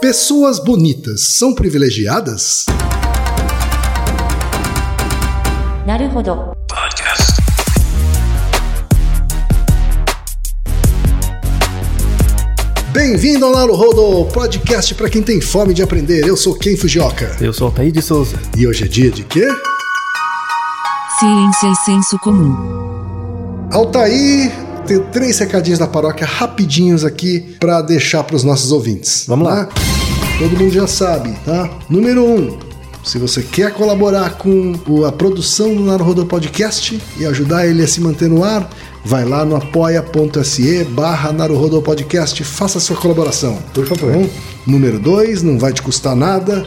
Pessoas bonitas são privilegiadas? Naruhodo. Bem-vindo ao Laro Rodo, podcast para quem tem fome de aprender. Eu sou Ken Fujioka. Eu sou Altair de Souza. E hoje é dia de quê? Ciência e senso comum. Altair, tenho três recadinhos da paróquia rapidinhos aqui para deixar para os nossos ouvintes. Vamos lá. tá? Todo mundo já sabe, tá? Número um, se você quer colaborar com a produção do Naruhodo Podcast e ajudar ele a se manter no ar, vai lá no apoia.se barra Naruhodo Podcast, faça a sua colaboração. Por favor. Tá bom? Número dois, não vai te custar nada,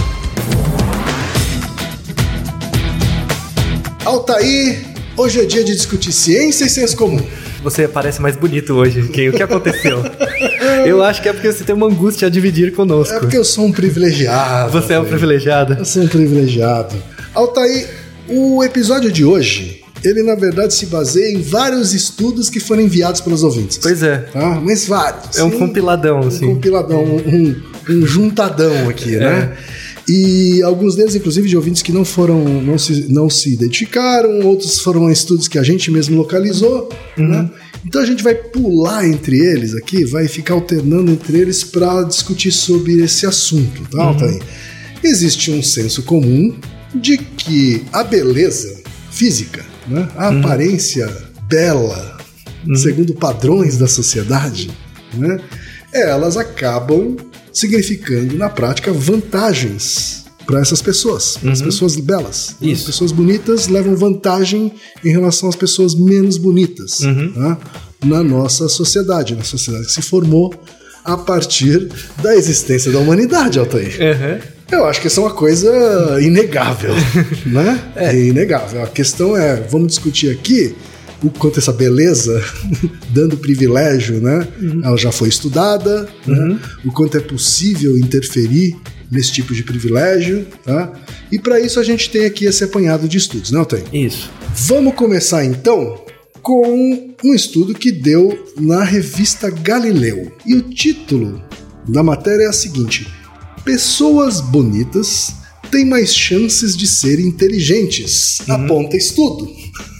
Altair, hoje é dia de discutir ciência e senso comum. Você parece mais bonito hoje, Ken. O que aconteceu? Eu acho que é porque você tem uma angústia a dividir conosco. É porque eu sou um privilegiado. Você é um privilegiado. Eu sou um privilegiado. Altair, o episódio de hoje, ele na verdade se baseia em vários estudos que foram enviados pelos ouvintes. Pois é. Tá? Mas vários. É um Sim, compiladão, Um assim. compiladão, um, um juntadão aqui, né? E alguns deles, inclusive, de ouvintes que não foram, não se, não se identificaram, outros foram estudos que a gente mesmo localizou, né? Então a gente vai pular entre eles aqui, vai ficar alternando entre eles para discutir sobre esse assunto, tá, Altair? Existe um senso comum de que a beleza física, né? a aparência bela, segundo padrões da sociedade, né? elas acabam significando na prática vantagens para essas pessoas, para as pessoas belas. As Isso. pessoas bonitas levam vantagem em relação às pessoas menos bonitas tá? na nossa sociedade, na sociedade que se formou a partir da existência da humanidade, Altair. Uhum. Eu acho que isso é uma coisa inegável, né? É. inegável. A questão é, vamos discutir aqui o quanto essa beleza, dando privilégio, né? Ela já foi estudada, né? o quanto é possível interferir nesse tipo de privilégio, tá? E para isso a gente tem aqui esse apanhado de estudos, não tem? Isso. Vamos começar então com um estudo que deu na revista Galileu. E o título da matéria é a seguinte: Pessoas bonitas têm mais chances de serem inteligentes. Aponta estudo.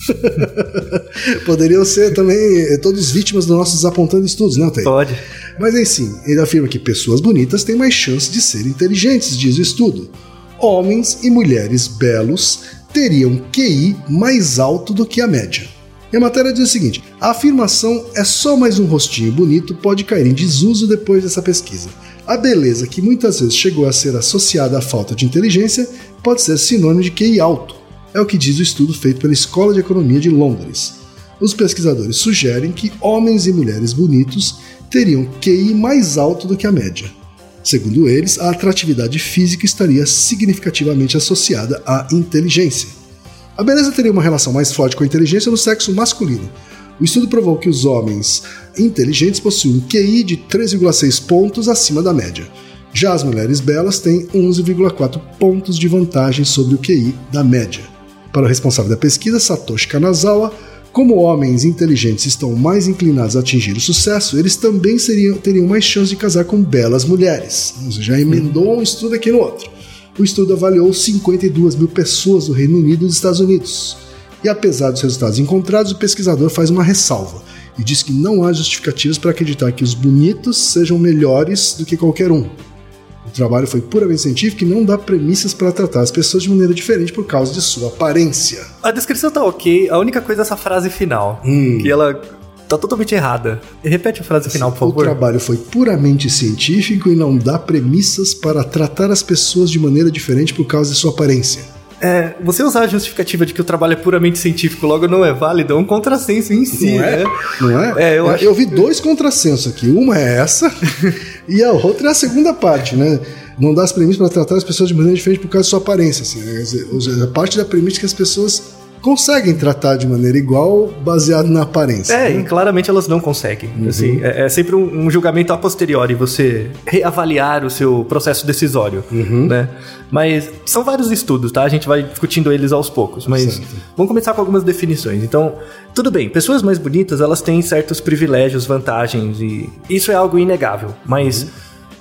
Poderiam ser também eh, todos vítimas dos nossos apontando estudos, não tem? Pode. Mas assim, ele afirma que pessoas bonitas têm mais chance de serem inteligentes, diz o estudo. Homens e mulheres belos teriam QI mais alto do que a média. E a matéria diz o seguinte: a afirmação é só mais um rostinho bonito pode cair em desuso depois dessa pesquisa. A beleza, que muitas vezes chegou a ser associada à falta de inteligência, pode ser sinônimo de QI alto. É o que diz o estudo feito pela Escola de Economia de Londres. Os pesquisadores sugerem que homens e mulheres bonitos teriam QI mais alto do que a média. Segundo eles, a atratividade física estaria significativamente associada à inteligência. A beleza teria uma relação mais forte com a inteligência no sexo masculino. O estudo provou que os homens inteligentes possuem um QI de 3,6 pontos acima da média. Já as mulheres belas têm 11,4 pontos de vantagem sobre o QI da média. Para o responsável da pesquisa, Satoshi Kanazawa, como homens inteligentes estão mais inclinados a atingir o sucesso, eles também seriam, teriam mais chance de casar com belas mulheres. Você já emendou um estudo aqui no outro. O estudo avaliou 52 mil pessoas do Reino Unido e dos Estados Unidos. E apesar dos resultados encontrados, o pesquisador faz uma ressalva e diz que não há justificativas para acreditar que os bonitos sejam melhores do que qualquer um. O trabalho foi puramente científico e não dá premissas para tratar as pessoas de maneira diferente por causa de sua aparência. A descrição tá ok, a única coisa é essa frase final. Que ela tá totalmente errada. Repete a frase final, por O favor. trabalho foi puramente científico e não dá premissas para tratar as pessoas de maneira diferente por causa de sua aparência. É, você usar a justificativa de que o trabalho é puramente científico logo não é válido é um contrassenso em si, Não é? né? Não é? É, eu acho vi dois contrassensos aqui. Uma é essa e a outra é a segunda parte, né? não dá as premissas para tratar as pessoas de maneira diferente por causa da sua aparência. Assim, né? Seja, parte da premissa que as pessoas conseguem tratar de maneira igual baseado na aparência. É, né? e claramente elas não conseguem. Assim, é, é sempre um, um julgamento a posteriori, você reavaliar o seu processo decisório, né? Mas são vários estudos, tá? A gente vai discutindo eles aos poucos, mas Certo. vamos começar com algumas definições. Então, tudo bem, pessoas mais bonitas, elas têm certos privilégios, vantagens, e isso é algo inegável. Mas,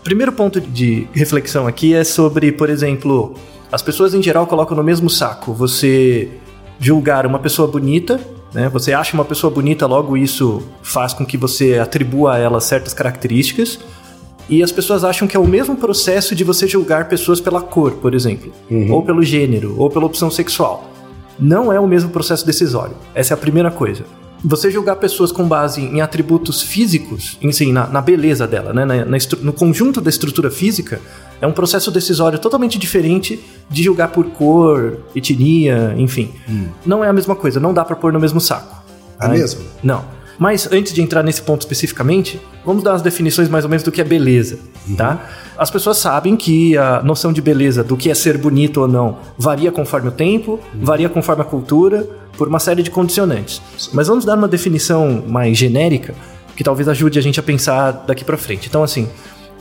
primeiro ponto de reflexão aqui é sobre, por exemplo, as pessoas em geral colocam no mesmo saco você julgar uma pessoa bonita, né? Você acha uma pessoa bonita, logo isso faz com que você atribua a ela certas características. E as pessoas acham que é o mesmo processo de você julgar pessoas pela cor, por exemplo, ou pelo gênero, ou pela opção sexual. Não é o mesmo processo decisório. Essa é a primeira coisa. Você julgar pessoas com base em atributos físicos, em si, na, na beleza dela, né? na, na no conjunto da estrutura física, é um processo decisório totalmente diferente de julgar por cor, etnia, enfim. Não é a mesma coisa, não dá pra pôr no mesmo saco. É Tá? mesmo? Não. Mas antes de entrar nesse ponto especificamente, vamos dar as definições mais ou menos do que é beleza, tá? As pessoas sabem que a noção de beleza, do que é ser bonito ou não, varia conforme o tempo, varia conforme a cultura, por uma série de condicionantes. Mas vamos dar uma definição mais genérica, que talvez ajude a gente a pensar daqui pra frente. Então, assim,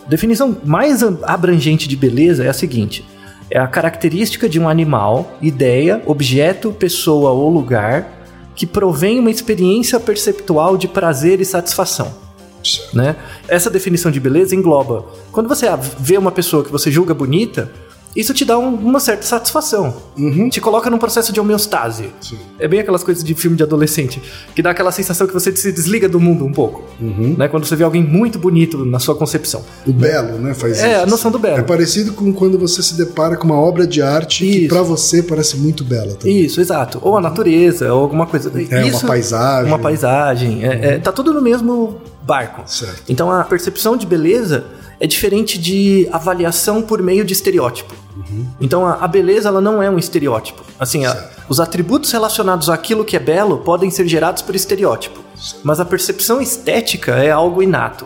a definição mais abrangente de beleza é a seguinte: é a característica de um animal, ideia, objeto, pessoa ou lugar que provém uma experiência perceptual de prazer e satisfação. Né? Essa definição de beleza engloba quando você vê uma pessoa que você julga bonita, isso te dá um- uma certa satisfação. Te coloca num processo de homeostase. Sim. É bem aquelas coisas de filme de adolescente, que dá aquela sensação que você se desliga do mundo um pouco. Né? Quando você vê alguém muito bonito na sua concepção. O belo, né? Faz É, isso. a noção do belo. É parecido com quando você se depara com uma obra de arte que Isso. pra você parece muito bela também. Isso, exato. Ou a natureza, ou alguma coisa. É, Isso- uma paisagem. Uma paisagem. É, é, tá tudo no mesmo barco. Certo. Então a percepção de beleza é diferente de avaliação por meio de estereótipo. Então a, a beleza ela não é um estereótipo. Assim, a- Certo. os atributos relacionados àquilo que é belo podem ser gerados por estereótipo. Mas a percepção estética é algo inato.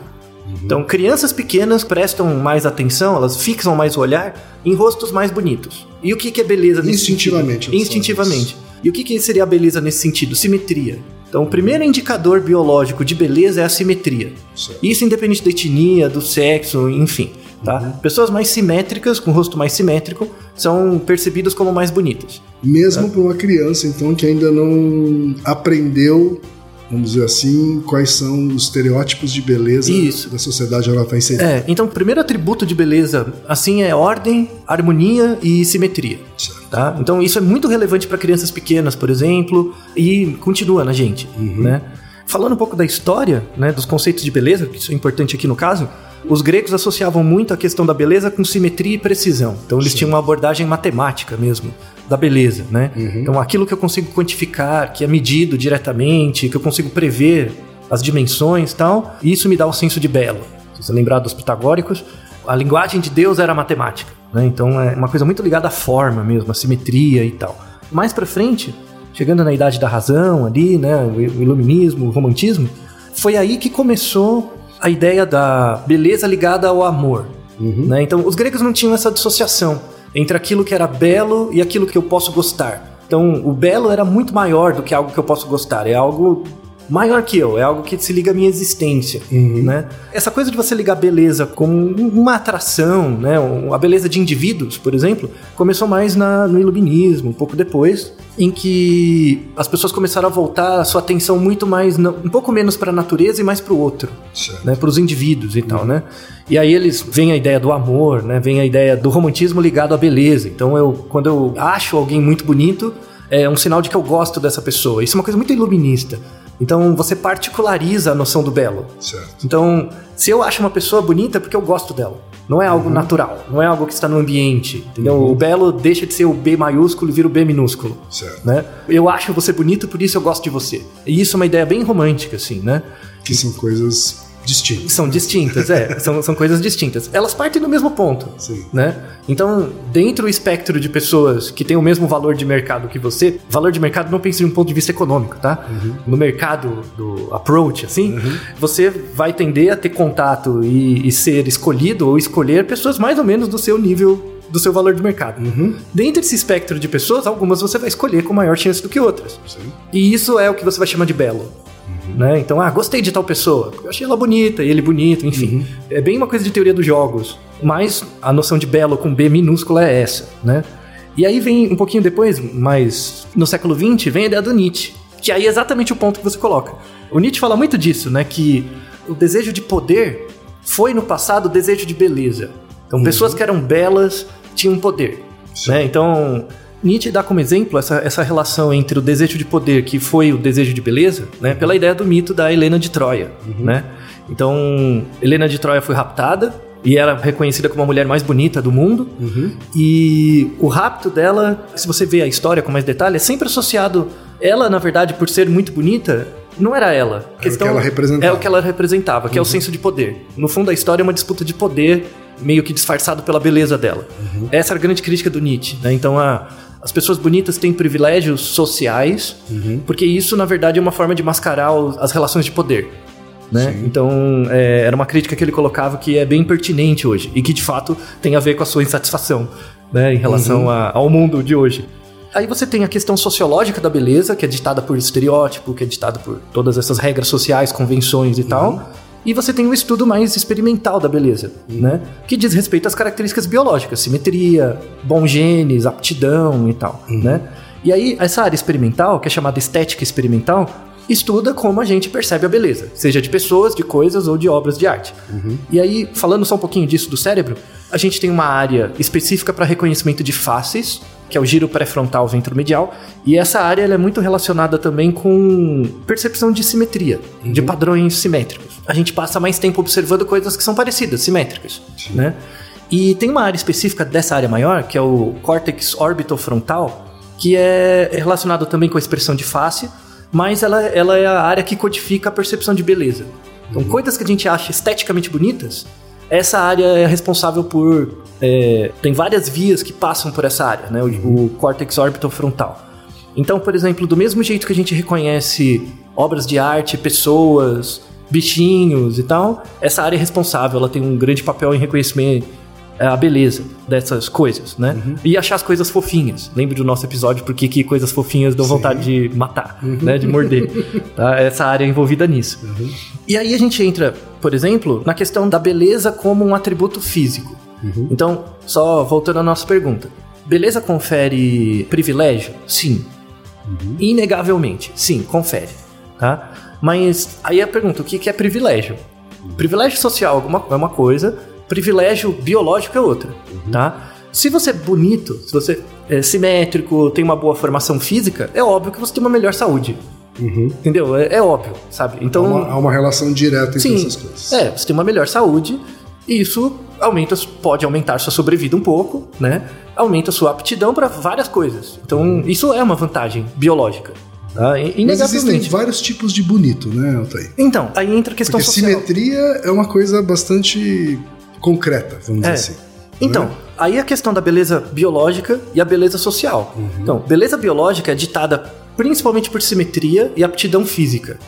Então, crianças pequenas prestam mais atenção, elas fixam mais o olhar em rostos mais bonitos. E o que, que é beleza nesse Instintivamente, sentido? Instintivamente. E o que, que seria a beleza nesse sentido? Simetria. Então, o primeiro indicador biológico de beleza é a simetria. Certo. Isso independente da etnia, do sexo, enfim. Tá? Uhum. Pessoas mais simétricas, com rosto mais simétrico, são percebidas como mais bonitas. Mesmo para uma criança, então, que ainda não aprendeu, vamos dizer assim, quais são os estereótipos de beleza Isso. da sociedade onde ela está inserida. É, então o primeiro atributo de beleza, assim, é ordem, harmonia e simetria. Certo. Tá? Então isso é muito relevante para crianças pequenas, por exemplo, e continua na gente, né? Falando um pouco da história, né, dos conceitos de beleza, que isso é importante aqui no caso, os gregos associavam muito a questão da beleza com simetria e precisão. Então eles tinham uma abordagem matemática mesmo da beleza, né? Então aquilo que eu consigo quantificar, que é medido diretamente, que eu consigo prever as dimensões e tal, isso me dá o senso de belo. Se você lembrar dos pitagóricos, a linguagem de Deus era a matemática, né? Então é uma coisa muito ligada à forma mesmo, à simetria e tal. Mais pra frente, chegando na idade da razão ali, né, o iluminismo, o romantismo, foi aí que começou a ideia da beleza ligada ao amor, né? Então os gregos não tinham essa dissociação entre aquilo que era belo e aquilo que eu posso gostar. Então o belo era muito maior do que algo que eu posso gostar, é algo maior que eu, é algo que se liga à minha existência, né? Essa coisa de você ligar beleza com uma atração, né? A beleza de indivíduos, por exemplo, começou mais na- no iluminismo, um pouco depois, em que as pessoas começaram a voltar a sua atenção muito mais, um pouco menos para a natureza e mais para o outro, Certo. né? Para os indivíduos e tal, né? E aí eles vem a ideia do amor, né? Vem a ideia do romantismo ligado à beleza. Então eu, quando eu acho alguém muito bonito, é um sinal de que eu gosto dessa pessoa. Isso é uma coisa muito iluminista. Então você particulariza a noção do belo. Certo. Então, se eu acho uma pessoa bonita é porque eu gosto dela. Não é algo natural, não é algo que está no ambiente, entendeu? O belo deixa de ser o B maiúsculo e vira o B minúsculo, Certo. né? Eu acho você bonito, por isso eu gosto de você. E isso é uma ideia bem romântica, assim, né? Que são coisas distinto. São distintas, é. são, são coisas distintas. Elas partem do mesmo ponto. Sim. Né? Então, dentro do espectro de pessoas que têm o mesmo valor de mercado que você, valor de mercado não pense de um ponto de vista econômico, tá? No mercado do approach, assim, você vai tender a ter contato e, e ser escolhido ou escolher pessoas mais ou menos do seu nível do seu valor de mercado. Dentro desse espectro de pessoas, algumas você vai escolher com maior chance do que outras. Sim. E isso é o que você vai chamar de belo. Né? Então, ah, gostei de tal pessoa, eu achei ela bonita, e ele bonito, enfim. É bem uma coisa de teoria dos jogos, mas a noção de belo com B minúscula é essa, né? E aí vem um pouquinho depois, mas no século XX, vem a ideia do Nietzsche, que aí é exatamente o ponto que você coloca. O Nietzsche fala muito disso, né? Que o desejo de poder foi no passado o desejo de beleza. Então, pessoas que eram belas tinham poder. Né? Então, Nietzsche dá como exemplo essa, essa relação entre o desejo de poder, que foi o desejo de beleza, né? pela ideia do mito da Helena de Troia. Né? Então, Helena de Troia foi raptada e era reconhecida como a mulher mais bonita do mundo. E o rapto dela, se você vê a história com mais detalhe, é sempre associado. Ela, na verdade, por ser muito bonita, não era ela. A que ela representava. É o que ela representava, que é o senso de poder. No fundo, a história é uma disputa de poder, meio que disfarçado pela beleza dela. Essa era a grande crítica do Nietzsche. Né? Então, a, as pessoas bonitas têm privilégios sociais, porque isso, na verdade, é uma forma de mascarar as relações de poder. Né? Então, é, era uma crítica que ele colocava que é bem pertinente hoje e que, de fato, tem a ver com a sua insatisfação né, em relação a- ao mundo de hoje. Aí você tem a questão sociológica da beleza, que é ditada por estereótipo, que é ditada por todas essas regras sociais, convenções e tal. E você tem o estudo mais experimental da beleza, né? Que diz respeito às características biológicas, simetria, bons genes, aptidão e tal, né? E aí, essa área experimental, que é chamada estética experimental, estuda como a gente percebe a beleza, seja de pessoas, de coisas ou de obras de arte. E aí, falando só um pouquinho disso do cérebro, a gente tem uma área específica para reconhecimento de faces, que é o giro pré-frontal ventromedial, e essa área é muito relacionada também com percepção de simetria, de padrões simétricos. A gente passa mais tempo observando coisas que são parecidas, simétricas, né? E tem uma área específica dessa área maior, que é o córtex orbitofrontal, que é relacionado também com a expressão de face, mas ela, ela é a área que codifica a percepção de beleza. Então, coisas que a gente acha esteticamente bonitas, essa área é responsável por. é, tem várias vias que passam por essa área, né? O, o córtex orbitofrontal. Então, por exemplo, do mesmo jeito que a gente reconhece obras de arte, pessoas, bichinhos e tal, essa área é responsável, ela tem um grande papel em reconhecer é, a beleza dessas coisas, né? E achar as coisas fofinhas. Lembre do nosso episódio porque que coisas fofinhas dão vontade de matar, né? De morder. tá? Essa área é envolvida nisso. E aí a gente entra, por exemplo, na questão da beleza como um atributo físico. Então, só voltando à nossa pergunta. Beleza confere privilégio? Sim. Inegavelmente, sim, confere. Tá? Mas aí a pergunta, o que que é privilégio? Privilégio social é uma- é uma coisa, privilégio biológico é outra, tá? Se você é bonito, se você é simétrico, tem uma boa formação física, é óbvio que você tem uma melhor saúde. Entendeu? É, é óbvio, sabe? Há Então, uma, há uma relação direta entre Sim. essas coisas. É, você tem uma melhor saúde, e isso aumenta, pode aumentar sua sobrevida um pouco, né? Aumenta sua aptidão para várias coisas. Então, isso é uma vantagem biológica. Tá? Mas existem Inegavelmente. vários tipos de bonito, né, Altair? Então, aí entra a questão Porque social. simetria é uma coisa bastante concreta, vamos dizer É. assim. Então, aí a questão da beleza biológica e a beleza social. Então, beleza biológica é ditada principalmente por simetria e aptidão física.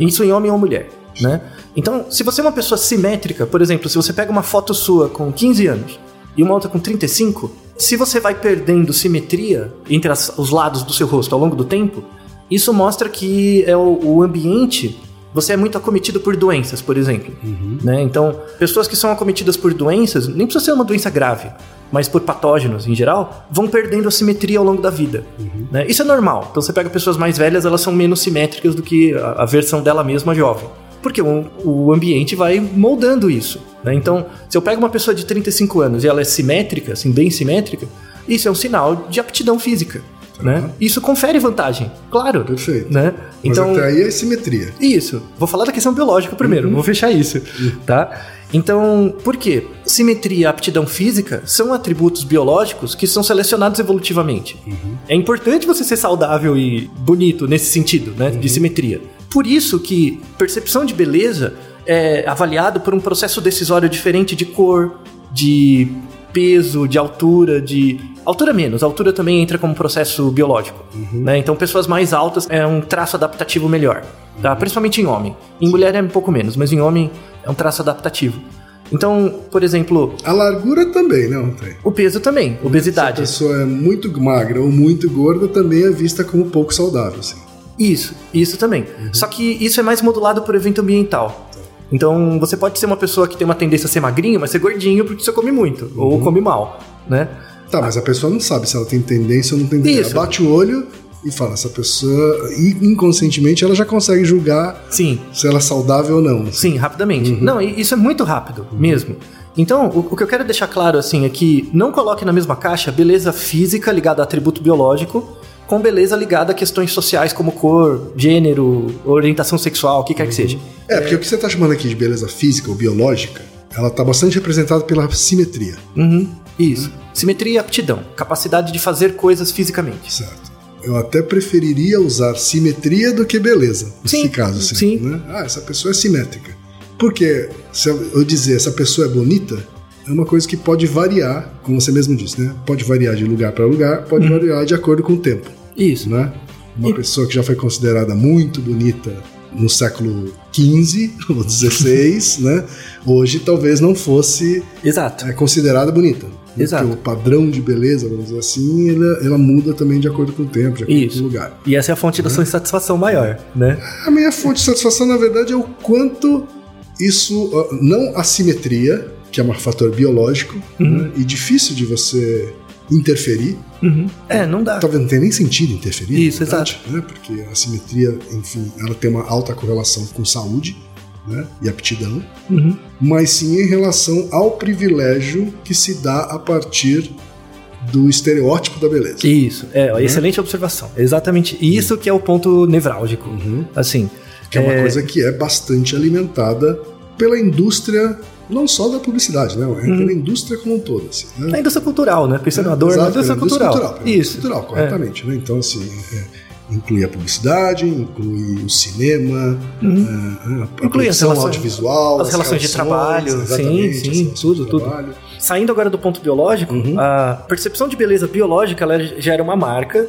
Isso em homem ou mulher, né? Então, se você é uma pessoa simétrica, por exemplo, se você pega uma foto sua com 15 anos e uma outra com 35, se você vai perdendo simetria entre as- os lados do seu rosto ao longo do tempo, isso mostra que é o, o ambiente você é muito acometido por doenças, por exemplo. Né? Então, pessoas que são acometidas por doenças, nem precisa ser uma doença grave, mas por patógenos em geral, vão perdendo a simetria ao longo da vida. Né? Isso é normal. Então, você pega pessoas mais velhas, elas são menos simétricas do que a, a versão dela mesma jovem. Porque o, o ambiente vai moldando isso. né? Então, se eu pego uma pessoa de 35 anos e ela é simétrica, assim, bem simétrica, isso é um sinal de aptidão física. Né? Isso confere vantagem, claro. Perfeito. Né? Mas Então, até aí é simetria. isso. Vou falar da questão biológica primeiro, vou fechar isso, tá? Então, por quê? Simetria e aptidão física são atributos biológicos que são selecionados evolutivamente. É importante você ser saudável e bonito nesse sentido, né? De simetria. Por isso que percepção de beleza é avaliado por um processo decisório diferente de cor, de peso, de altura, de. Altura menos, altura também entra como processo biológico. Né? Então, pessoas mais altas é um traço adaptativo melhor, tá? principalmente em homem. Em mulher é um pouco menos, mas em homem é um traço adaptativo. Então, por exemplo, A largura também, não tem. o peso também, obesidade. Se a pessoa é muito magra ou muito gorda, também é vista como pouco saudável, assim. Isso, isso também. Só que isso é mais modulado por evento ambiental. Então, você pode ser uma pessoa que tem uma tendência a ser magrinho, mas ser gordinho porque você come muito, ou come mal, né? Tá, mas a pessoa não sabe se ela tem tendência ou não tem tendência. Isso. Ela bate o olho e fala, essa pessoa, inconscientemente, ela já consegue julgar Sim, se ela é saudável ou não. sim, rapidamente. Não, e isso é muito rápido, mesmo. Então, o, o que eu quero deixar claro, assim, é que não coloque na mesma caixa beleza física ligada a atributo biológico com beleza ligada a questões sociais como cor, gênero, orientação sexual, o que quer que seja. É, porque o que você está chamando aqui de beleza física ou biológica, ela está bastante representada pela simetria, Uhum, isso. Simetria e aptidão. Capacidade de fazer coisas fisicamente. certo? Eu até preferiria usar simetria do que beleza, nesse Sim, caso, assim, sim. né? Ah, essa pessoa é simétrica. Porque se eu dizer essa pessoa é bonita, é uma coisa que pode variar, como você mesmo disse, né? Pode variar de lugar para lugar, pode variar de acordo com o tempo. Isso. né? Uma E- pessoa que já foi considerada muito bonita no século XV ou XVI, né? Hoje talvez não fosse Exato. é, considerada bonita. Exato. Porque o padrão de beleza, vamos dizer assim, ela, ela muda também de acordo com o tempo, de acordo Isso. com o lugar. E essa é a fonte da sua insatisfação maior, né? A minha fonte de satisfação, na verdade, é o quanto isso, não a simetria, que é um fator biológico, né? e difícil de você interferir, Uhum. É, não dá. Talvez não tenha nem sentido interferir. Isso, verdade, Né? Porque a simetria, enfim, ela tem uma alta correlação com saúde né? e aptidão, Uhum. mas sim em relação ao privilégio que se dá a partir do estereótipo da beleza. Isso, é, ó, excelente observação. Exatamente isso que é o ponto nevrálgico. Assim, Que é uma é, coisa que é bastante alimentada pela indústria, não só da publicidade, né? É pela indústria como um todo. Assim, né? na indústria cultural, né? Pensando na dor, na Exato, indústria pela cultural. pela Isso. cultural, corretamente. Né? Então, assim, é, inclui a publicidade, inclui o cinema, é, a, a Uhum. Inclui as produção relações- audiovisual, as relações de trabalho, sim, sim, as tudo, tudo. trabalho. Saindo agora do ponto biológico, Uhum. a percepção de beleza biológica ela gera uma marca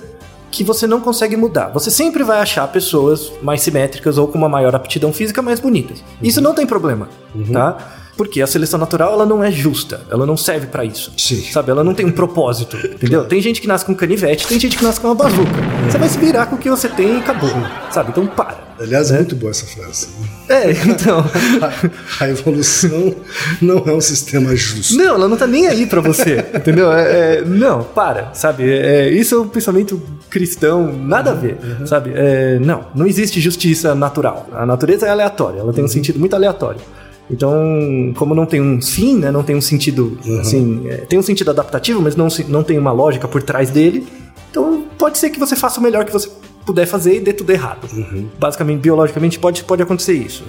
que você não consegue mudar. Você sempre vai achar pessoas mais simétricas ou com uma maior aptidão física mais bonitas. Isso não tem problema, Uhum. tá? Porque a seleção natural ela não é justa, ela não serve pra isso. Sim. Sabe, ela não tem um propósito, entendeu? Tem gente que nasce com canivete, tem gente que nasce com uma bazuca. Você vai se virar com o que você tem e acabou, sabe? Então para. Aliás, Né? é muito boa essa frase. É, então. A, a evolução não é um sistema justo. Não, ela não tá nem aí pra você, entendeu? É, é, não, para, sabe? É, isso é um pensamento cristão, nada a ver, sabe? É, não, não existe justiça natural. A natureza é aleatória, ela tem um sentido muito aleatório. Então, como não tem um fim, né, não tem um sentido, assim, é, tem um sentido adaptativo, mas não, não tem uma lógica por trás dele, então pode ser que você faça o melhor que você puder fazer e dê tudo errado. Basicamente, biologicamente, pode, pode acontecer isso.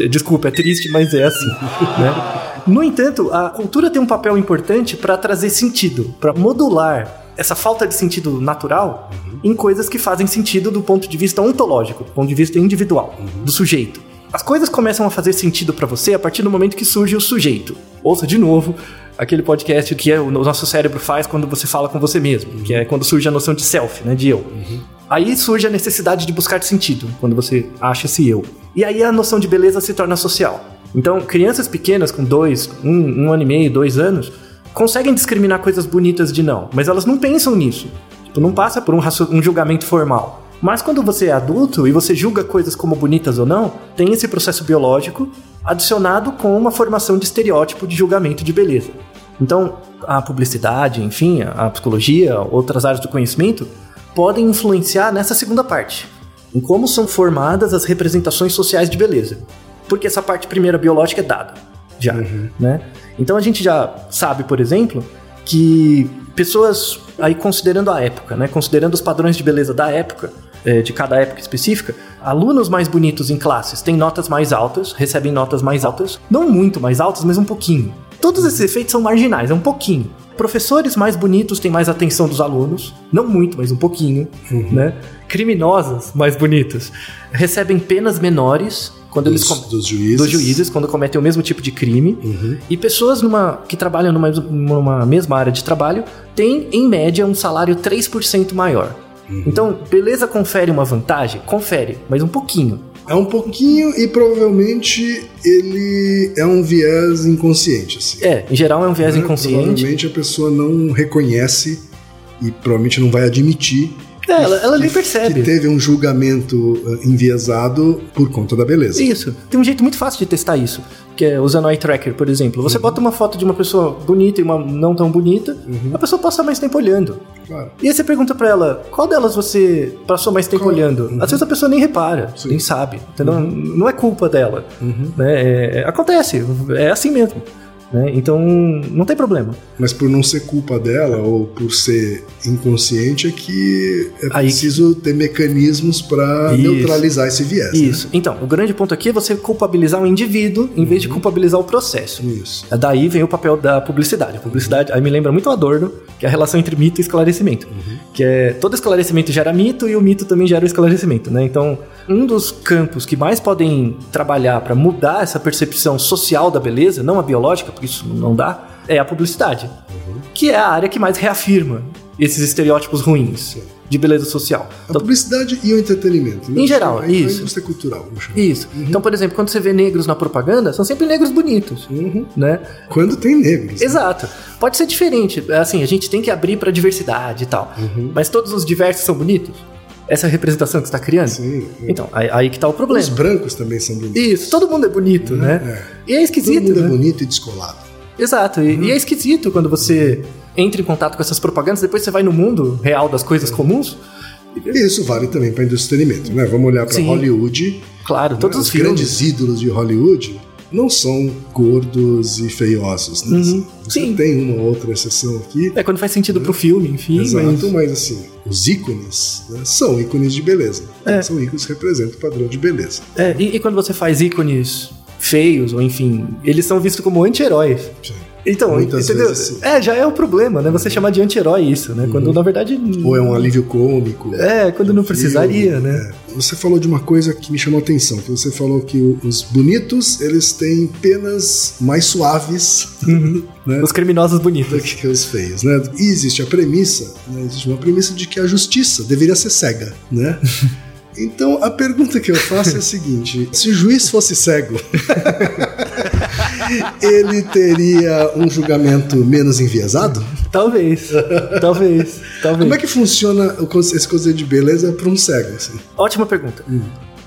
É, Desculpa, é triste, mas é assim. né? No entanto, a cultura tem um papel importante para trazer sentido, para modular essa falta de sentido natural em coisas que fazem sentido do ponto de vista ontológico, do ponto de vista individual, do sujeito. As coisas começam a fazer sentido para você a partir do momento que surge o sujeito. Ouça de novo aquele podcast que é o nosso cérebro faz quando você fala com você mesmo, que é quando surge a noção de self, né, de eu. Aí surge a necessidade de buscar sentido, quando você acha esse eu. E aí a noção de beleza se torna social. Então, crianças pequenas com dois, um, um ano e meio, dois anos, conseguem discriminar coisas bonitas de não, mas elas não pensam nisso. Tipo, não passa por um, um julgamento formal. Mas quando você é adulto e você julga coisas como bonitas ou não, tem esse processo biológico adicionado com uma formação de estereótipo de julgamento de beleza. Então, a publicidade, enfim, a psicologia, outras áreas do conhecimento podem influenciar nessa segunda parte, em como são formadas as representações sociais de beleza. Porque essa parte primeira biológica é dada, já, né? Então a gente já sabe, por exemplo, que pessoas aí considerando a época, né, considerando os padrões de beleza da época, eh, de cada época específica, alunos mais bonitos em classes têm notas mais altas, recebem notas mais altas, não muito mais altas, mas um pouquinho. Todos esses efeitos são marginais, é um pouquinho. Professores mais bonitos têm mais atenção dos alunos, não muito, mas um pouquinho, né? Criminosas mais bonitas recebem penas menores quando dos, eles dos juízes. dos juízes quando cometem o mesmo tipo de crime Uhum. e pessoas numa, que trabalham numa, numa mesma área de trabalho têm, em média, um salário 3% maior. Uhum. Então, beleza confere uma vantagem? Confere, mas um pouquinho. É um pouquinho e provavelmente ele é um viés inconsciente. Assim, É, em geral é um viés né? inconsciente. Provavelmente a pessoa não reconhece e provavelmente não vai admitir É, ela, ela nem que percebe. teve um julgamento eh, enviesado por conta da beleza. Isso. Tem um jeito muito fácil de testar isso, que é usando o eye tracker, por exemplo. Uhum. Você bota uma foto de uma pessoa bonita e uma não tão bonita, Uhum. a pessoa passa mais tempo olhando. Claro. E aí você pergunta pra ela, qual delas você passou mais tempo Qual- olhando? Às vezes a pessoa nem repara, Sim. nem sabe. Entendeu? Não é culpa dela. Uhum. né? É- acontece, é assim mesmo. Né? Então, não tem problema. Mas por não ser culpa dela ou por ser inconsciente é que é Aí- preciso ter mecanismos para neutralizar esse viés. né? Isso. Então, o grande ponto aqui é você culpabilizar o indivíduo em vez de culpabilizar o processo. Isso. Daí vem o papel da publicidade. A publicidade aí me lembra muito o Adorno, que é a relação entre mito e esclarecimento. Que é todo esclarecimento gera mito e o mito também gera o esclarecimento, né? Então, um dos campos que mais podem trabalhar para mudar essa percepção social da beleza, não a biológica, isso não dá, é a publicidade. Que é a área que mais reafirma esses estereótipos ruins de beleza social. A Então, publicidade e o entretenimento. né? Em geral, a, a isso. indústria cultural. isso. Então, por exemplo, quando você vê negros na propaganda, são sempre negros bonitos, Uhum. né? Quando tem negros. né? Exato. Pode ser diferente. Assim, a gente tem que abrir pra diversidade e tal. Uhum. Mas todos os diversos são bonitos? Essa é representação que você está criando? Sim. Então, aí, aí que tá o Os problema. brancos também são bonitos. Isso, todo mundo é bonito, né? É. E é Todo esquisito, mundo né? é bonito e descolado. Exato. E, Uhum. e é esquisito quando você entra em contato com essas propagandas, depois você vai no mundo real das coisas comuns. E isso vale também para entretenimento, né? Vamos olhar para Sim. Hollywood. Claro, todos né? os os filmes. grandes ídolos de Hollywood não são gordos e feiosos, né? Uhum. Você Sim. tem uma outra exceção aqui. É quando faz sentido pro filme, enfim. Exato, mas- mas... assim, os ícones né, são ícones de beleza. É. São ícones que representam o padrão de beleza. É, e, e quando você faz ícones feios, ou enfim, eles são vistos como anti-heróis. Sim. Então, Muitas entendeu? vezes. É, já é o problema, né? Você chamar de anti-herói isso, né? Quando na verdade. Ou é um alívio cômico. É, quando não precisaria, filme, né? é. Você falou de uma coisa que me chamou a atenção, que você falou que os bonitos, eles têm penas mais suaves né, Os criminosos do bonitos. que os feios, né? E existe a premissa, né, existe uma premissa de que a justiça deveria ser cega, né? Então a pergunta que eu faço é a seguinte: se o juiz fosse cego, ele teria um julgamento menos enviesado? Talvez. talvez. Talvez. Como é que funciona esse conceito de beleza para um cego? Assim? Ótima pergunta.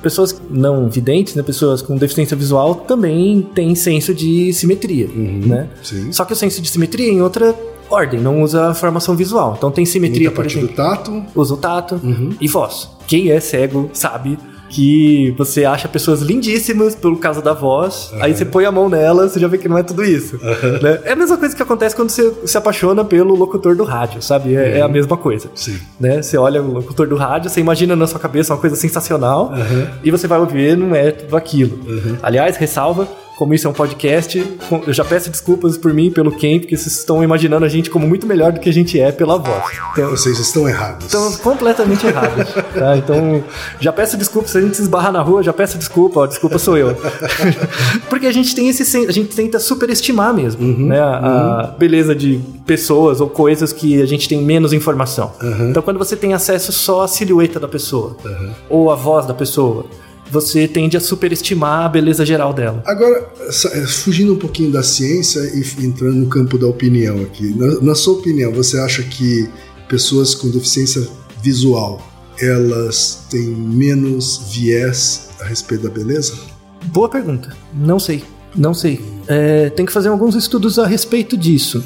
Pessoas não videntes, né? Pessoas com deficiência visual também têm senso de simetria, né? Sim. Só que o senso de simetria é em outra ordem, não usa a formação visual. Então tem simetria, Muita por parte exemplo. do tato. usa o tato e voz. Quem é cego sabe que você acha pessoas lindíssimas pelo caso da voz, aí você põe a mão nela, você já vê que não é tudo isso. né? É a mesma coisa que acontece quando você se apaixona pelo locutor do rádio, sabe? É, é a mesma coisa. Sim. Né? Você olha o locutor do rádio, você imagina na sua cabeça uma coisa sensacional e você vai ouvir, não é tudo aquilo. Aliás, ressalva, como isso é um podcast, eu já peço desculpas por mim e pelo Ken, porque vocês estão imaginando a gente como muito melhor do que a gente é pela voz. Então, Vocês estão errados. Estão completamente errados. Tá? Então, já peço desculpa se a gente se esbarrar na rua, já peço desculpa, ó, desculpa sou eu. Porque a gente tem esse a gente tenta superestimar mesmo, né, a, a beleza de pessoas ou coisas que a gente tem menos informação. Então, quando você tem acesso só à silhueta da pessoa ou à voz da pessoa, você tende a superestimar a beleza geral dela. Agora, eh, fugindo um pouquinho da ciência e entrando no campo da opinião aqui. Na, na sua opinião, você acha que pessoas com deficiência visual elas têm menos viés a respeito da beleza? Boa pergunta. Não sei. Não sei. É, tem que fazer alguns estudos a respeito disso.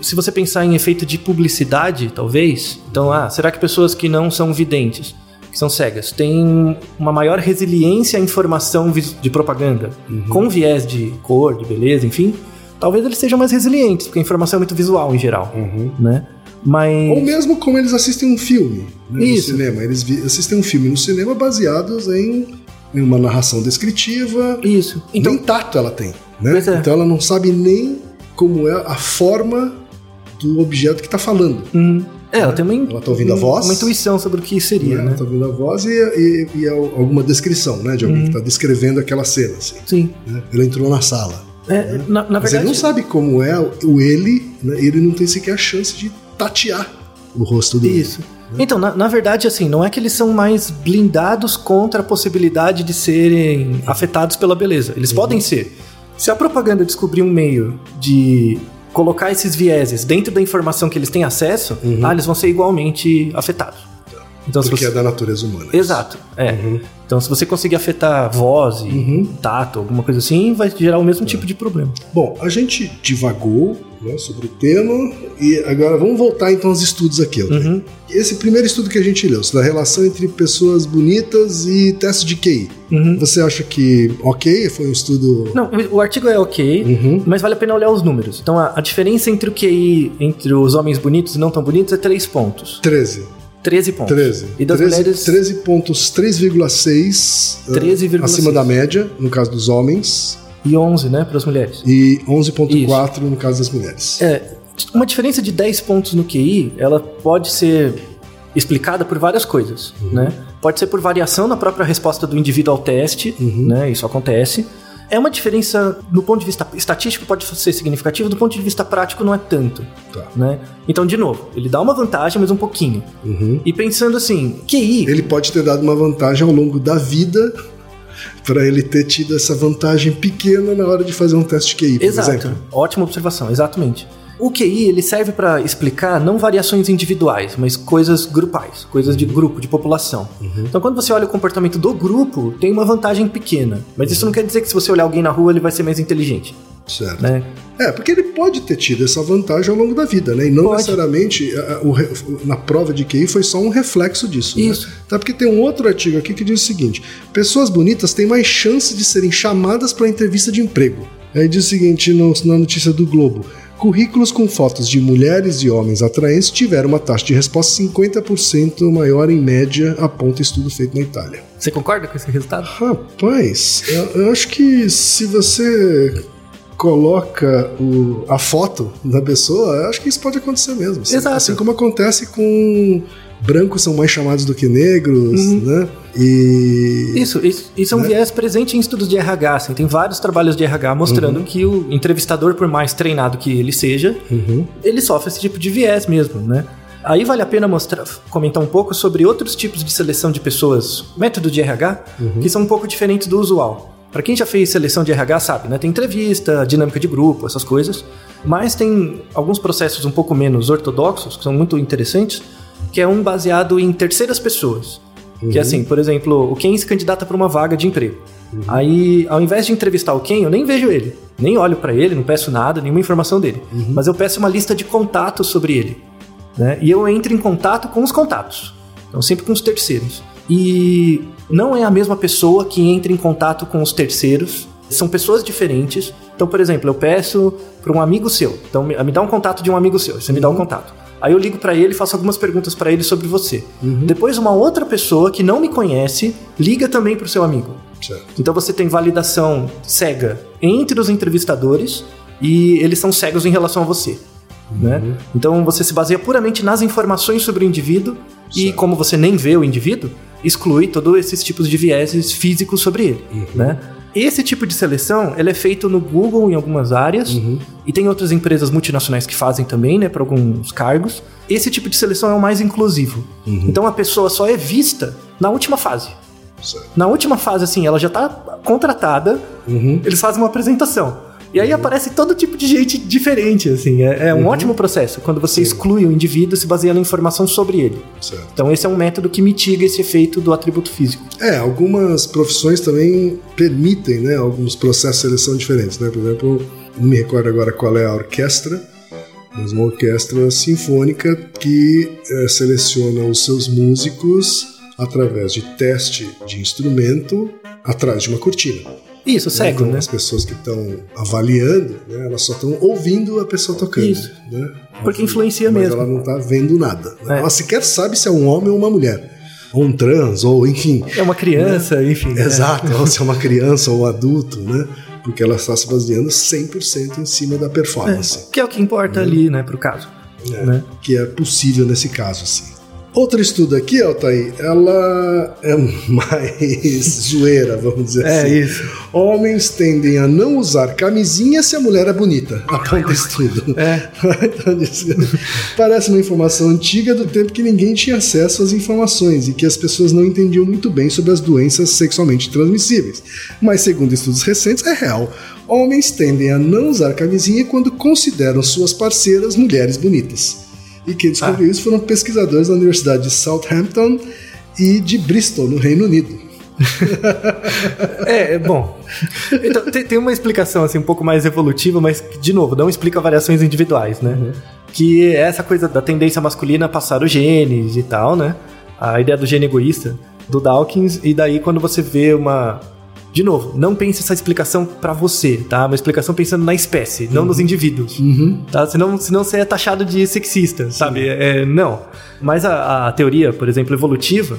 Se você pensar em efeito de publicidade, talvez. Então, ah, será que pessoas que não são videntes, que são cegas, têm uma maior resiliência à informação de propaganda, com viés de cor, de beleza, enfim? Talvez eles sejam mais resilientes, porque a informação é muito visual em geral, né? Mas Ou mesmo como eles assistem um filme né, no cinema. Eles assistem um filme no cinema baseados em, em uma narração descritiva. isso. Então, nem tato ela tem. Né? É. Então ela não sabe nem como é a forma do objeto que está falando. Hum, É, ela tem uma, Ela tá ouvindo a voz? uma intuição sobre o que seria, né? né? Ela tá ouvindo a voz e, e- e alguma descrição, né? De alguém Uhum. que tá descrevendo aquela cena, assim. Sim. né? Ele entrou na sala. É, na, na Mas verdade. ele não sabe como é o ele, né? Ele não tem sequer a chance de tatear o rosto dele. Isso. Então, na, na verdade, assim, não é que eles são mais blindados contra a possibilidade de serem afetados pela beleza. Eles podem ser. Se a propaganda descobrir um meio de colocar esses vieses dentro da informação que eles têm acesso, ah, eles vão ser igualmente afetados. Então, se Porque você... é da natureza humana. Exato, é. Uhum. Então, se você conseguir afetar voz e Uhum. tato, alguma coisa assim, vai gerar o mesmo tipo de problema. Bom, a gente divagou né, sobre o tema e agora vamos voltar então aos estudos aqui. Uhum. Esse primeiro estudo que a gente leu, sobre a relação entre pessoas bonitas e teste de QI. Uhum. Você acha que ok? Foi um estudo. Não, o artigo é ok, Uhum. mas vale a pena olhar os números. Então, a, a diferença entre o QI, entre os homens bonitos e não tão bonitos, é 3 pontos. 13. 13 pontos. 13. E das 13, mulheres, 13 pontos, 3,6 eh, 13,6. acima da média, no caso dos homens, e 11, né, para as mulheres. e 11,4 no caso das mulheres. É, uma diferença de 10 pontos no QI, ela pode ser explicada por várias coisas, Uhum. né? Pode ser por variação na própria resposta do indivíduo ao teste, Uhum. né? Isso acontece. É uma diferença, no ponto de vista estatístico, pode ser significativo, do ponto de vista prático, não é tanto. Tá. Né? Então, de novo, ele dá uma vantagem, mas um pouquinho. Uhum. E pensando assim, QI. Ele pode ter dado uma vantagem ao longo da vida para ele ter tido essa vantagem pequena na hora de fazer um teste QI, por Exato. exemplo. Ótima observação, exatamente. O QI ele serve para explicar não variações individuais, mas coisas grupais, coisas de grupo, de população. Uhum. Então, quando você olha o comportamento do grupo, tem uma vantagem pequena. Mas isso não quer dizer que se você olhar alguém na rua, ele vai ser mais inteligente, Certo. né? É, porque ele pode ter tido essa vantagem ao longo da vida, né? E não Pode. necessariamente a- o na prova de QI foi só um reflexo disso. né? Isso. Tá, porque tem um outro artigo aqui que diz o seguinte: pessoas bonitas têm mais chance de serem chamadas para entrevista de emprego. Aí diz o seguinte no- na notícia do Globo. Currículos com fotos de mulheres e homens atraentes tiveram uma taxa de resposta 50% maior em média, aponta estudo feito na Itália. Você concorda com esse resultado? Rapaz, eu, eu acho que se você coloca o- a foto da pessoa, eu acho que isso pode acontecer mesmo. Assim, Exato. assim como acontece com brancos são mais chamados do que negros, Uhum. né? E Isso, isso, isso é um Né? viés presente em estudos de RH. Assim, tem vários trabalhos de RH mostrando Uhum. que o entrevistador, por mais treinado que ele seja, Uhum. ele sofre esse tipo de viés mesmo, né? Aí vale a pena mostrar, comentar um pouco sobre outros tipos de seleção de pessoas, método de RH, Uhum. que são um pouco diferentes do usual. Para quem já fez seleção de RH sabe, né? Tem entrevista, dinâmica de grupo, essas coisas. Mas tem alguns processos um pouco menos ortodoxos, que são muito interessantes, que é um baseado em terceiras pessoas. Que é assim, por exemplo, o Ken se candidata para uma vaga de emprego. Aí, ao invés de entrevistar o Ken, eu nem vejo ele. Nem olho para ele, não peço nada, nenhuma informação dele. Mas eu peço uma lista de contatos sobre ele. Né? E eu entro em contato com os contatos. Então, sempre com os terceiros. E não é a mesma pessoa que entra em contato com os terceiros. São pessoas diferentes. Então, por exemplo, eu peço para um amigo seu. Então, me dá um contato de um amigo seu. Você me dá um contato. Aí eu ligo para ele e faço algumas perguntas para ele sobre você. Depois, uma outra pessoa que não me conhece liga também para o seu amigo. Certo. Então você tem validação cega entre os entrevistadores e eles são cegos em relação a você. Né? Então você se baseia puramente nas informações sobre o indivíduo e Certo. como você nem vê o indivíduo, exclui todos esses tipos de vieses físicos sobre ele. Né? Esse tipo de seleção ele é feito no Google em algumas áreas e tem outras empresas multinacionais que fazem também, né, para alguns cargos. Esse tipo de seleção é o mais inclusivo. Então a pessoa só é vista na última fase. Certo. Na última fase, assim, ela já tá contratada, Uhum. eles fazem uma apresentação. E aí aparece todo tipo de gente diferente, assim. É, é um ótimo processo quando você exclui o indivíduo se baseia na informação sobre ele. Certo. Então esse é um método que mitiga esse efeito do atributo físico. É, algumas profissões também permitem, né, alguns processos de seleção diferentes, né? Por exemplo, não me recordo agora qual é a orquestra, mas uma orquestra sinfônica que eh, seleciona os seus músicos através de teste de instrumento atrás de uma cortina. Isso, cego, então, né? As pessoas que estão avaliando, né, elas só estão ouvindo a pessoa tocando. Isso. Né? Porque influencia Mas mesmo. ela não está vendo nada. né? É. Ela sequer sabe se é um homem ou uma mulher. Ou um trans, ou enfim. É uma criança, enfim. né? Exato, ou se é uma criança ou um adulto, né? Porque ela está se baseando 100% em cima da performance. Que é o que importa ali, né, pro caso. É, né? Que é possível nesse caso, sim. Outro estudo aqui, Altair, ela é mais zoeira, vamos dizer É assim. isso. Homens tendem a não usar camisinha se a mulher é bonita. Aponta estudo. É. Então, Parece uma informação antiga do tempo que ninguém tinha acesso às informações e que as pessoas não entendiam muito bem sobre as doenças sexualmente transmissíveis. Mas, segundo estudos recentes, é real. Homens tendem a não usar camisinha quando consideram suas parceiras mulheres bonitas. E quem descobriu isso foram pesquisadores da Universidade de Southampton e de Bristol, no Reino Unido. É, é bom. Então, tem, tem uma explicação assim um pouco mais evolutiva, mas de novo, não explica variações individuais, né? Que é essa coisa da tendência masculina a passar os genes e tal, né? A ideia do gene egoísta do Dawkins, e daí quando você vê uma. De novo, não pense essa explicação pra você, tá? Uma explicação pensando na espécie, não nos indivíduos. Tá? Senão, senão você é taxado de sexista, sabe? É, não. Mas a, a teoria, por exemplo, evolutiva,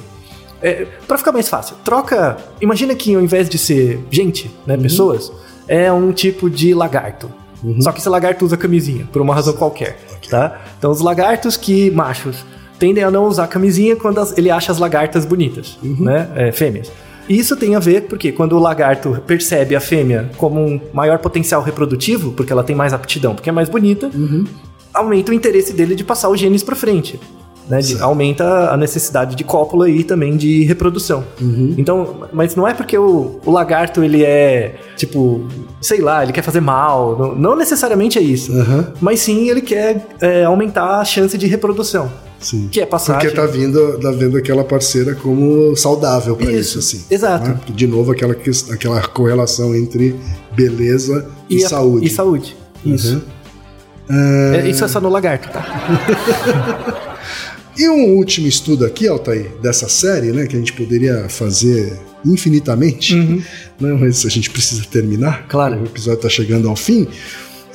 é, para ficar mais fácil, troca. Imagina que ao invés de ser gente, né, pessoas, é um tipo de lagarto. Só que esse lagarto usa camisinha, por uma razão qualquer, tá? Então os lagartos que machos tendem a não usar camisinha quando as- ele acha as lagartas bonitas, né, é, fêmeas. Isso tem a ver porque quando o lagarto percebe a fêmea como um maior potencial reprodutivo, porque ela tem mais aptidão, porque é mais bonita, aumenta o interesse dele de passar os genes para frente. Né, de- aumenta a necessidade de cópula e também de reprodução. Então, mas não é porque o, o lagarto ele é tipo, sei lá, ele quer fazer mal. Não, não necessariamente é isso. Aham. Mas sim ele quer é, aumentar a chance de reprodução. Sim. Que é passagem. Porque tá vindo, tá vendo aquela parceira como saudável para isso, Isso, assim. exato. né? De novo, aquela, aquela correlação entre beleza e, a- saúde. E saúde. Isso. Uhum. É, isso é só no lagarto, tá? E um último estudo aqui, Altair, dessa série, né, que a gente poderia fazer infinitamente, né, mas a gente precisa terminar. Uhum. Claro. O episódio está chegando ao fim.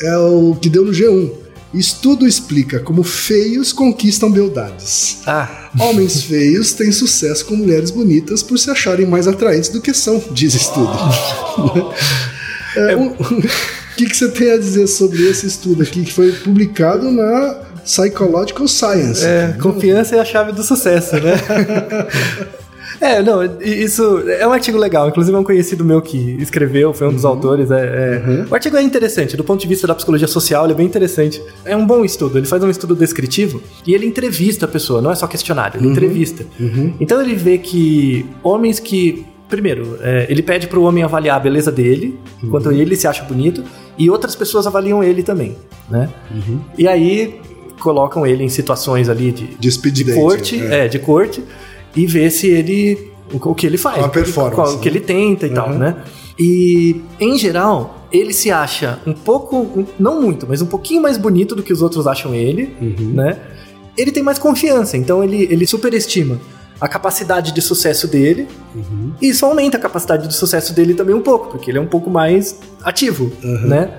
É o que deu no G1. Estudo explica como feios conquistam beldades. Ah, Homens feios têm sucesso com mulheres bonitas por se acharem mais atraentes do que são, diz estudo. É, um- O que, que você tem a dizer sobre esse estudo aqui, que foi publicado na Psychological Science? é, confiança é a chave do sucesso, né? É, não, isso é um artigo legal. Inclusive, é um conhecido meu que escreveu, foi um dos autores. É, é- O artigo é interessante, do ponto de vista da psicologia social, ele é bem interessante. É um bom estudo, ele faz um estudo descritivo e ele entrevista a pessoa, não é só questionário, ele entrevista. Então, ele vê que homens que. Primeiro, é, ele pede pro homem avaliar a beleza dele, enquanto ele se acha bonito, e outras pessoas avaliam ele também, né? E aí colocam ele em situações ali de, De de corte, é. é. de corte, e ver se ele. o, que ele faz. Qual a performance, qual- o que né? ele tenta e tal, né? E, em geral, ele se acha um pouco, não muito, mas um pouquinho mais bonito do que os outros acham ele, Uhum. né? Ele tem mais confiança, então ele, ele superestima a capacidade de sucesso dele, Uhum. e isso aumenta a capacidade de sucesso dele também um pouco, porque ele é um pouco mais ativo, Uhum. né?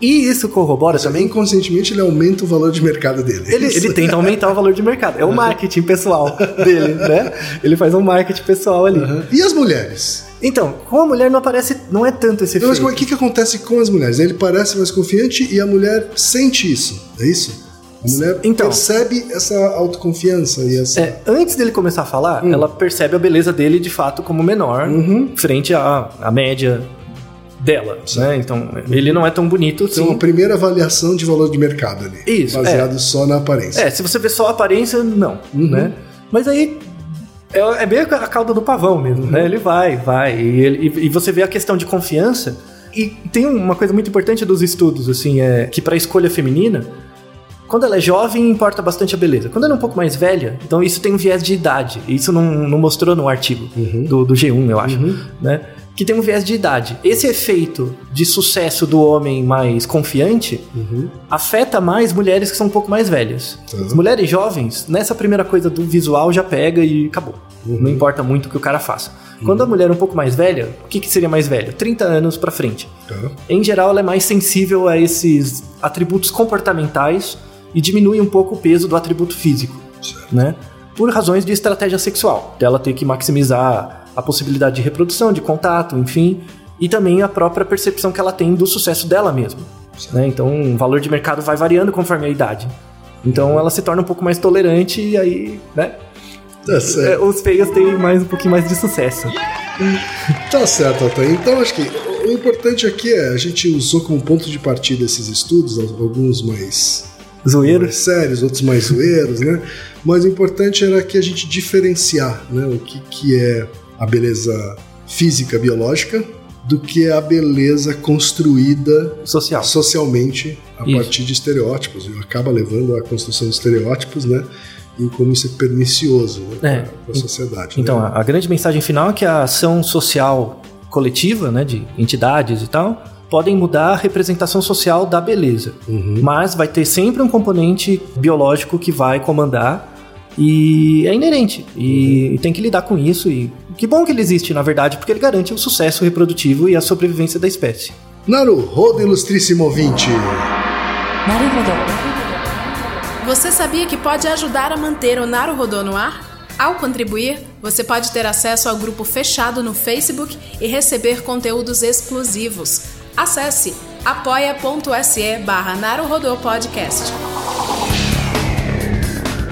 E isso corrobora também Inconscientemente ele aumenta o valor de mercado dele. ele, ele tenta aumentar o valor de mercado. É o marketing pessoal dele, né? Ele faz um marketing pessoal ali. Uhum. E as mulheres? Então, com a mulher não aparece, não é tanto esse Então, mas efeito. o que, que acontece com as mulheres? Ele parece mais confiante e a mulher sente isso, é isso? A mulher Então. percebe essa autoconfiança e essa. É, antes dele começar a falar, Hum. ela percebe a beleza dele de fato como menor, Uhum. frente à, à média dela, né? Então, ele não é tão bonito Então, a primeira avaliação de valor de mercado ali. Isso, Baseado só na aparência. É, se você vê só a aparência, não, Uhum. né? Mas aí é, é bem a cauda do pavão mesmo, Uhum. né? Ele vai, vai, e, ele- e- você vê a questão de confiança. E tem uma coisa muito importante dos estudos, assim, é que para escolha feminina, quando ela é jovem, importa bastante a beleza. Quando ela é um pouco mais velha, então isso tem um viés de idade. Isso não, não mostrou no artigo Uhum. do, do G1, eu acho, né? Que tem um viés de idade. Esse efeito de sucesso do homem mais confiante Uhum. afeta mais mulheres que são um pouco mais velhas. Tá. As mulheres jovens, nessa primeira coisa do visual já pega e acabou. Não importa muito o que o cara faça. Quando a mulher é um pouco mais velha, o que, que seria mais velha? 30 anos pra frente. Tá. Em geral, ela é mais sensível a esses atributos comportamentais e diminui um pouco o peso do atributo físico, Certo. né? Por razões de estratégia sexual, dela ter que maximizar a possibilidade de reprodução, de contato, enfim, e também a própria percepção que ela tem do sucesso dela mesma. Né? Então, o valor de mercado vai variando conforme a idade. Então ela se torna um pouco mais tolerante e aí, né? Tá é, certo. Os feios têm mais um pouquinho mais de sucesso. Tá certo, Altair. Então acho que o importante aqui é a gente usou como ponto de partida esses estudos, alguns mais Zoeiro. mais sérios, outros mais zoeiros, né? Mas o importante era que a gente diferenciar né, o que, que é a beleza física, biológica, do que a beleza construída Social. socialmente a Isso. partir de estereótipos. E acaba levando à construção de estereótipos, né? E como isso é pernicioso né, É. para a sociedade. Então, né? a, a grande mensagem final é que a ação social coletiva, né, de entidades e tal, podem mudar a representação social da beleza. Uhum. Mas vai ter sempre um componente biológico que vai comandar e é inerente. E, uhum. tem que lidar com isso. E que bom que ele existe, na verdade, porque ele garante o sucesso reprodutivo e a sobrevivência da espécie. Naruhodo, ilustríssimo ouvinte! Você sabia que pode ajudar a manter o Naruhodo no ar? Ao contribuir, você pode ter acesso ao grupo fechado no Facebook e receber conteúdos exclusivos. Acesse apoia.se barra Podcast.